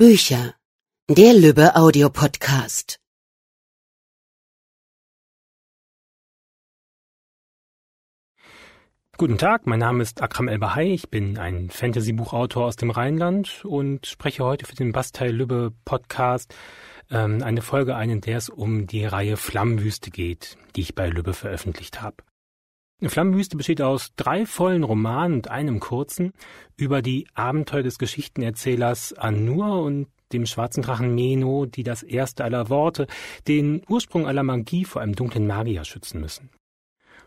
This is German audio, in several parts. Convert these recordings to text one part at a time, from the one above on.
Bücher. Der Lübbe Audiopodcast. Guten Tag, mein Name ist Akram El-Bahai, ich bin ein Fantasy-Buchautor aus dem Rheinland und spreche heute für den Bastei Lübbe Podcast ähm, eine Folge ein, in der es um die Reihe Flammenwüste geht, die ich bei Lübbe veröffentlicht habe. Flammenwüste besteht aus drei vollen Romanen und einem kurzen über die Abenteuer des Geschichtenerzählers Anur und dem schwarzen Drachen Meno, die das erste aller Worte, den Ursprung aller Magie vor einem dunklen Magier schützen müssen.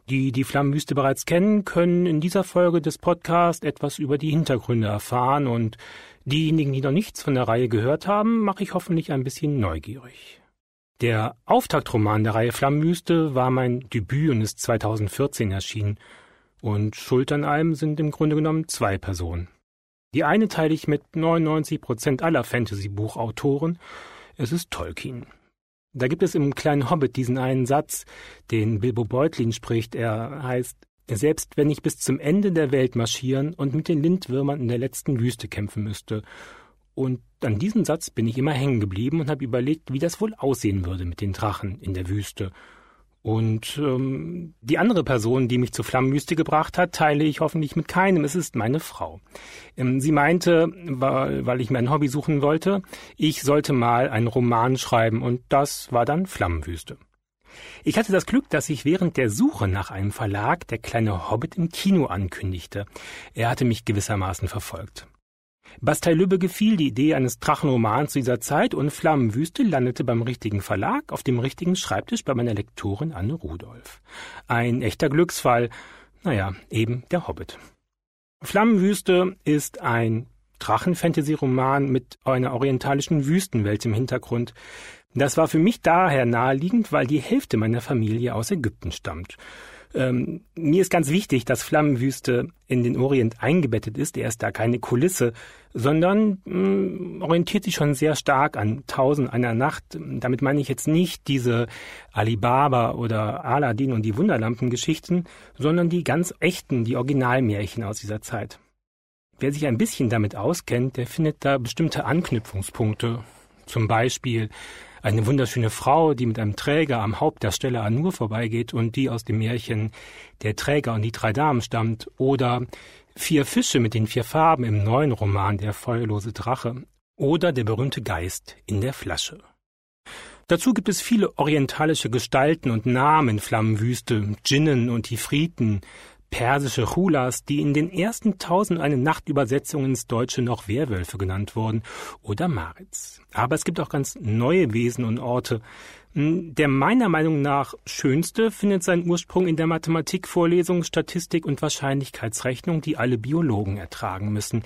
Die die Flammenwüste bereits kennen, können in dieser Folge des Podcasts etwas über die Hintergründe erfahren und diejenigen, die noch nichts von der Reihe gehört haben, mache ich hoffentlich ein bisschen neugierig. Der Auftaktroman der Reihe Flammenwüste war mein Debüt und ist 2014 erschienen. Und schuld an allem sind im Grunde genommen zwei Personen. Die eine teile ich mit 99 Prozent aller Fantasy-Buchautoren. Es ist Tolkien. Da gibt es im kleinen Hobbit diesen einen Satz, den Bilbo Beutlin spricht. Er heißt, selbst wenn ich bis zum Ende der Welt marschieren und mit den Lindwürmern in der letzten Wüste kämpfen müsste und an diesem Satz bin ich immer hängen geblieben und habe überlegt, wie das wohl aussehen würde mit den Drachen in der Wüste. Und ähm, die andere Person, die mich zur Flammenwüste gebracht hat, teile ich hoffentlich mit keinem. Es ist meine Frau. Ähm, sie meinte, weil, weil ich mir ein Hobby suchen wollte, ich sollte mal einen Roman schreiben und das war dann Flammenwüste. Ich hatte das Glück, dass sich während der Suche nach einem Verlag der kleine Hobbit im Kino ankündigte. Er hatte mich gewissermaßen verfolgt. Bastei Lübbe gefiel die Idee eines Drachenromans dieser Zeit und Flammenwüste landete beim richtigen Verlag auf dem richtigen Schreibtisch bei meiner Lektorin Anne Rudolph. Ein echter Glücksfall. Naja, eben der Hobbit. Flammenwüste ist ein Drachenfantasy-Roman mit einer orientalischen Wüstenwelt im Hintergrund. Das war für mich daher naheliegend, weil die Hälfte meiner Familie aus Ägypten stammt. Ähm, mir ist ganz wichtig, dass Flammenwüste in den Orient eingebettet ist. Er ist da keine Kulisse, sondern mh, mm, orientiert sich schon sehr stark an Tausend einer Nacht. Damit meine ich jetzt nicht diese Alibaba oder Aladdin und die Wunderlampengeschichten, sondern die ganz echten, die Originalmärchen aus dieser Zeit. Wer sich ein bisschen damit auskennt, der findet da bestimmte Anknüpfungspunkte. Zum Beispiel eine wunderschöne Frau, die mit einem Träger am Haupt der Stelle Anur vorbeigeht und die aus dem Märchen Der Träger und die drei Damen stammt, oder Vier Fische mit den vier Farben im neuen Roman Der feuerlose Drache, oder Der berühmte Geist in der Flasche. Dazu gibt es viele orientalische Gestalten und Namen, Flammenwüste, Djinnen und Ifriten, persische Chulas, die in den ersten tausend eine Nacht Übersetzungen ins Deutsche noch Werwölfe genannt wurden, oder Maritz. Aber es gibt auch ganz neue Wesen und Orte. Hm, der meiner Meinung nach schönste findet seinen Ursprung in der Mathematikvorlesung, Statistik und Wahrscheinlichkeitsrechnung, die alle Biologen ertragen müssen.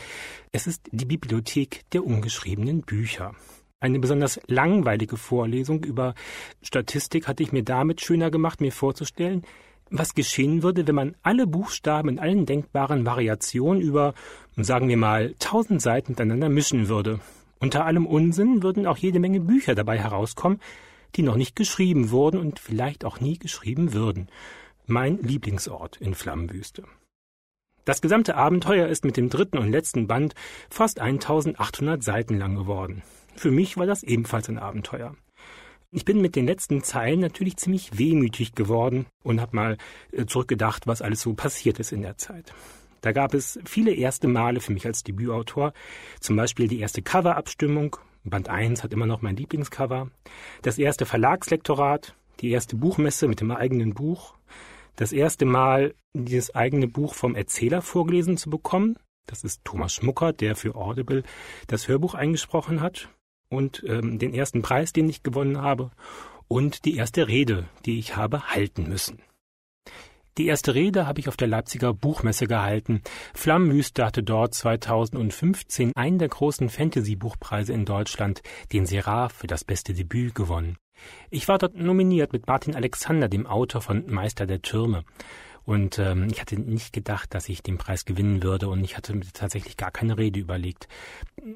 Es ist die Bibliothek der ungeschriebenen Bücher. Eine besonders langweilige Vorlesung über Statistik hatte ich mir damit schöner gemacht, mir vorzustellen, was geschehen würde, wenn man alle Buchstaben in allen denkbaren Variationen über, sagen wir mal, tausend Seiten miteinander mischen würde. Unter allem Unsinn würden auch jede Menge Bücher dabei herauskommen, die noch nicht geschrieben wurden und vielleicht auch nie geschrieben würden. Mein Lieblingsort in Flammenwüste. Das gesamte Abenteuer ist mit dem dritten und letzten Band fast 1800 Seiten lang geworden. Für mich war das ebenfalls ein Abenteuer. Ich bin mit den letzten Zeilen natürlich ziemlich wehmütig geworden und habe mal äh, zurückgedacht, was alles so passiert ist in der Zeit. Da gab es viele erste Male für mich als Debütautor, zum Beispiel die erste Coverabstimmung, Band 1 hat immer noch mein Lieblingscover, das erste Verlagslektorat, die erste Buchmesse mit dem eigenen Buch, das erste Mal dieses eigene Buch vom Erzähler vorgelesen zu bekommen. Das ist Thomas Schmucker, der für Audible das Hörbuch eingesprochen hat und ähm, den ersten Preis, den ich gewonnen habe und die erste Rede, die ich habe halten müssen. Die erste Rede habe ich auf der Leipziger Buchmesse gehalten. Flammenwüste hatte dort 2015 einen der großen Fantasy-Buchpreise in Deutschland, den Seraph für das beste Debüt gewonnen. Ich war dort nominiert mit Martin Alexander, dem Autor von Meister der Türme. Und ähm, ich hatte nicht gedacht, dass ich den Preis gewinnen würde und ich hatte mir tatsächlich gar keine Rede überlegt.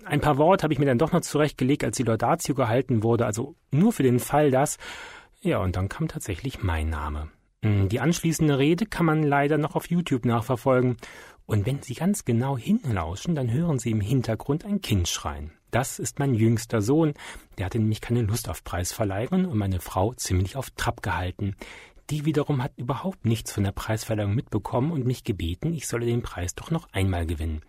Ein paar Worte habe ich mir dann doch noch zurechtgelegt, als die Laudatio gehalten wurde, also nur für den Fall, dass. Ja, und dann kam tatsächlich mein Name. Hm, die anschließende Rede kann man leider noch auf YouTube nachverfolgen. Und wenn Sie ganz genau hinlauschen, dann hören Sie im Hintergrund ein Kind schreien. Das ist mein jüngster Sohn. Der hatte nämlich keine Lust auf Preisverleihungen und meine Frau ziemlich auf Trab gehalten. Die wiederum hat überhaupt nichts von der Preisverleihung mitbekommen und mich gebeten, ich solle den Preis doch noch einmal gewinnen.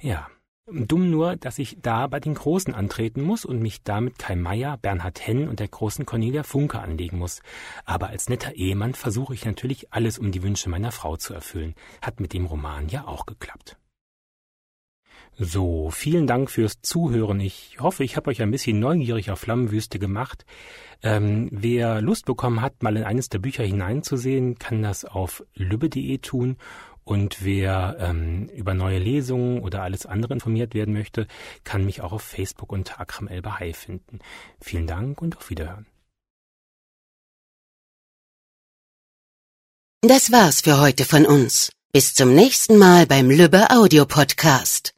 Ja, Dumm nur, dass ich da bei den Großen antreten muss und mich da mit Kai Meier, Bernhard Henn und der großen Cornelia Funke anlegen muss. Aber als netter Ehemann versuche ich natürlich alles, um die Wünsche meiner Frau zu erfüllen. Hat mit dem Roman ja auch geklappt. So, vielen Dank fürs Zuhören. Ich hoffe, ich habe euch ein bisschen neugierig auf Flammenwüste gemacht. Ähm, wer Lust bekommen hat, mal in eines der Bücher hineinzusehen, kann das auf lübbe.de tun. Und wer ähm, über neue Lesungen oder alles andere informiert werden möchte, kann mich auch auf Facebook unter Akram El Bahai finden. Vielen Dank und auf Wiederhören. Das war's für heute von uns. Bis zum nächsten Mal beim Lübbe Audio Podcast.